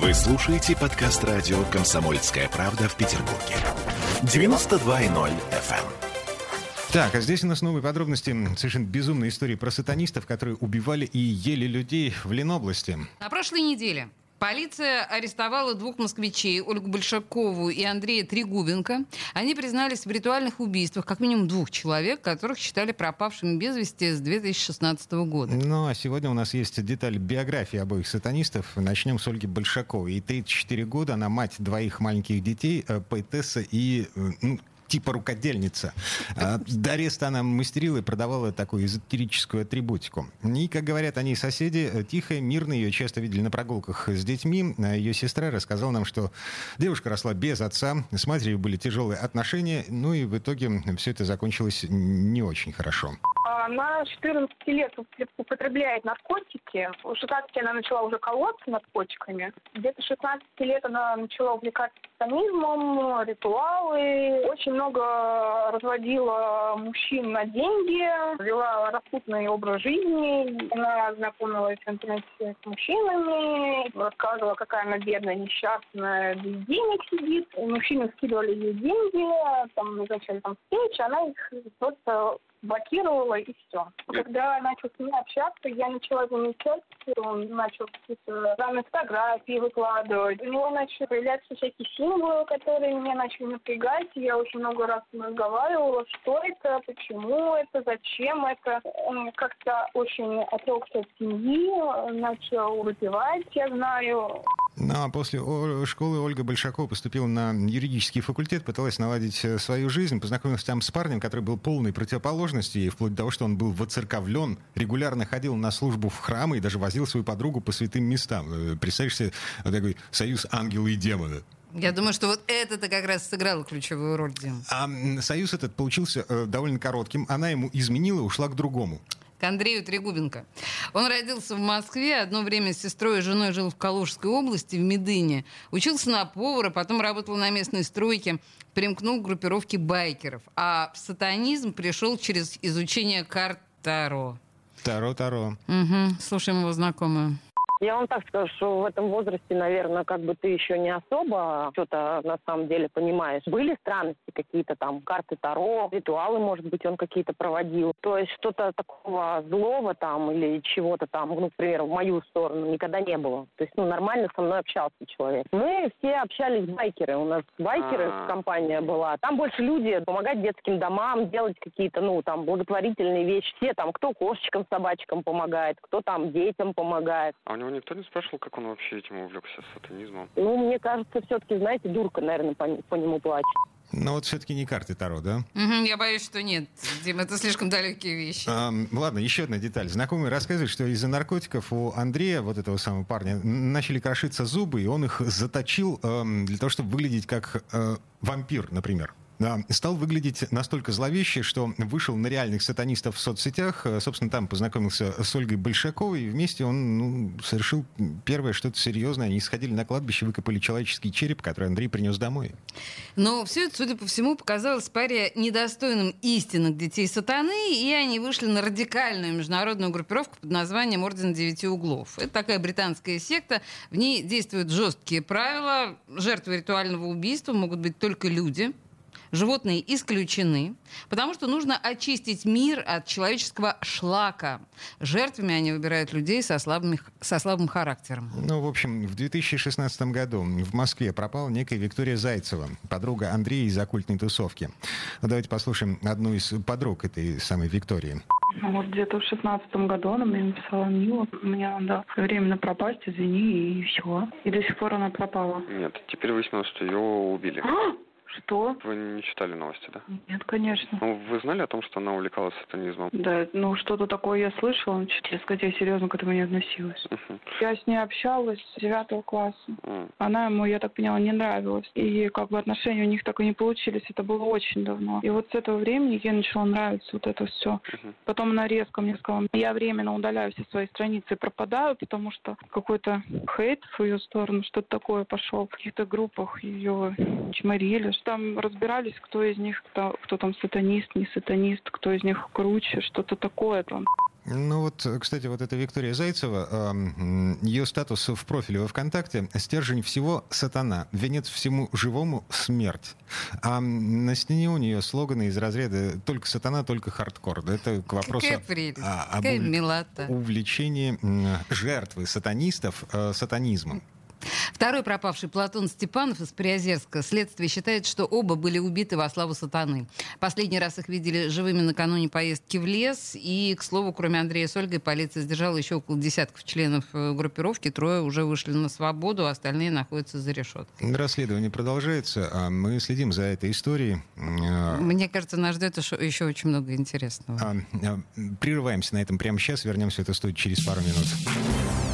Вы слушаете подкаст радио «Комсомольская правда» в Петербурге. 92.0 FM. Так, а здесь у нас новые подробности совершенно безумной истории про сатанистов, которые убивали и ели людей в Ленобласти. На прошлой неделе Полиция арестовала двух москвичей, Ольгу Большакову и Андрея Трегубенко. Они признались в ритуальных убийствах как минимум двух человек, которых считали пропавшими без вести с 2016 года. Ну, а сегодня у нас есть деталь биографии обоих сатанистов. Начнем с Ольги Большаковой. Ей 34 года, она мать двоих маленьких детей, э, поэтесса и э, ну, типа рукодельница. А, до ареста она мастерила и продавала такую эзотерическую атрибутику. И, как говорят они соседи, э, тихая, мирная, ее часто видели на прогулках с детьми. А ее сестра рассказала нам, что девушка росла без отца, с матерью были тяжелые отношения, ну и в итоге все это закончилось не очень хорошо. Она 14 лет употребляет наркотики. В 16 она начала уже колоться наркотиками. Где-то 16 лет она начала увлекаться сатанизмом, ритуалы. Очень много разводила мужчин на деньги, вела распутный образ жизни. Она знакомилась в интернете с мужчинами, рассказывала, какая она бедная, несчастная, без денег сидит. Мужчины скидывали ей деньги, там назначали там встречи, она их просто блокировала и все. Когда начал с ним общаться, я начала замечать, он начал какие-то разные фотографии выкладывать. У него начали появляться всякие символы, которые меня начали напрягать. Я очень много раз разговаривала, что это, почему это, зачем это. Он как-то очень отрекся от семьи, начал выпивать, я знаю. Ну, а после школы Ольга Большакова поступила на юридический факультет, пыталась наладить э, свою жизнь, познакомилась там с парнем, который был полной противоположностью ей, вплоть до того, что он был воцерковлен, регулярно ходил на службу в храмы и даже возил свою подругу по святым местам. Э, представляешь себе такой союз ангела и демона. Я думаю, что вот это-то как раз сыграло ключевую роль, Дим. А союз этот получился э, довольно коротким. Она ему изменила и ушла к другому к Андрею Трегубенко. Он родился в Москве, одно время с сестрой и женой жил в Калужской области, в Медыне. Учился на повара, потом работал на местной стройке, примкнул к группировке байкеров. А в сатанизм пришел через изучение карт Таро. Таро-таро. Угу. Слушаем его знакомую. Я вам так скажу, что в этом возрасте, наверное, как бы ты еще не особо что-то на самом деле понимаешь. Были странности какие-то там, карты Таро, ритуалы, может быть, он какие-то проводил. То есть что-то такого злого там или чего-то там, ну, к примеру, в мою сторону никогда не было. То есть, ну, нормально со мной общался человек. Мы все общались байкеры. У нас байкеры А-а-а. компания была. Там больше люди помогать детским домам, делать какие-то, ну, там, благотворительные вещи. Все там, кто кошечкам, собачкам помогает, кто там детям помогает. А у него никто не спрашивал, как он вообще этим увлекся, сатанизмом? Ну, мне кажется, все-таки, знаете, дурка, наверное, по, по нему плачет. Но вот все-таки не карты Таро, да? Угу, я боюсь, что нет. Дим, это слишком далекие вещи. А, ладно, еще одна деталь. Знакомый рассказывает, что из-за наркотиков у Андрея, вот этого самого парня, начали крошиться зубы, и он их заточил э, для того, чтобы выглядеть как э, вампир, например стал выглядеть настолько зловеще, что вышел на реальных сатанистов в соцсетях. Э, собственно, там познакомился с Ольгой Большаковой, и вместе он ну, совершил первое что-то серьезное. Они сходили на кладбище, выкопали человеческий череп, который Андрей принес домой. Но все это, судя по всему, показалось паре недостойным истинных детей сатаны, и они вышли на радикальную международную группировку под названием Орден Девяти Углов. Это такая британская секта, в ней действуют жесткие правила. Жертвы ритуального убийства могут быть только люди, Животные исключены, потому что нужно очистить мир от человеческого шлака. Жертвами они выбирают людей со, слабыми, со слабым характером. Ну, в общем, в 2016 году в Москве пропала некая Виктория Зайцева, подруга Андрея из оккультной тусовки. Ну, давайте послушаем одну из подруг этой самой Виктории. Ну, вот где-то в шестнадцатом году она мне написала, Мила, мне надо временно пропасть, извини, и все. И до сих пор она пропала. Нет, теперь выяснилось, что ее убили. А! Что? Вы не читали новости, да? Нет, конечно. Ну, вы знали о том, что она увлекалась сатанизмом? Да, ну что-то такое я слышала, но, честно сказать, я серьезно к этому не относилась. Uh-huh. Я с ней общалась с девятого класса. Uh-huh. Она ему, я так поняла, не нравилась. И как бы отношения у них так и не получились, это было очень давно. И вот с этого времени ей начало нравиться вот это все. Uh-huh. Потом она резко мне сказала, я временно удаляю все свои страницы и пропадаю, потому что какой-то хейт в ее сторону, что-то такое пошел. В каких-то группах ее чморили, там разбирались, кто из них, кто, кто там сатанист, не сатанист, кто из них круче, что-то такое там. Ну вот, кстати, вот эта Виктория Зайцева, ее статус в профиле во ВКонтакте «Стержень всего – сатана, венец всему живому – смерть». А на стене у нее слоганы из разряда «Только сатана, только хардкор». Это к вопросу о, об увлечении жертвы сатанистов э, сатанизмом. Второй пропавший Платон Степанов из Приозерска. Следствие считает, что оба были убиты во славу сатаны. Последний раз их видели живыми накануне поездки в лес. И, к слову, кроме Андрея с Ольгой, полиция сдержала еще около десятков членов э, группировки. Трое уже вышли на свободу, остальные находятся за решеткой. Расследование продолжается. а Мы следим за этой историей. А, Мне кажется, нас ждет еще очень много интересного. А, а, прерываемся на этом прямо сейчас. Вернемся в эту студию через пару минут.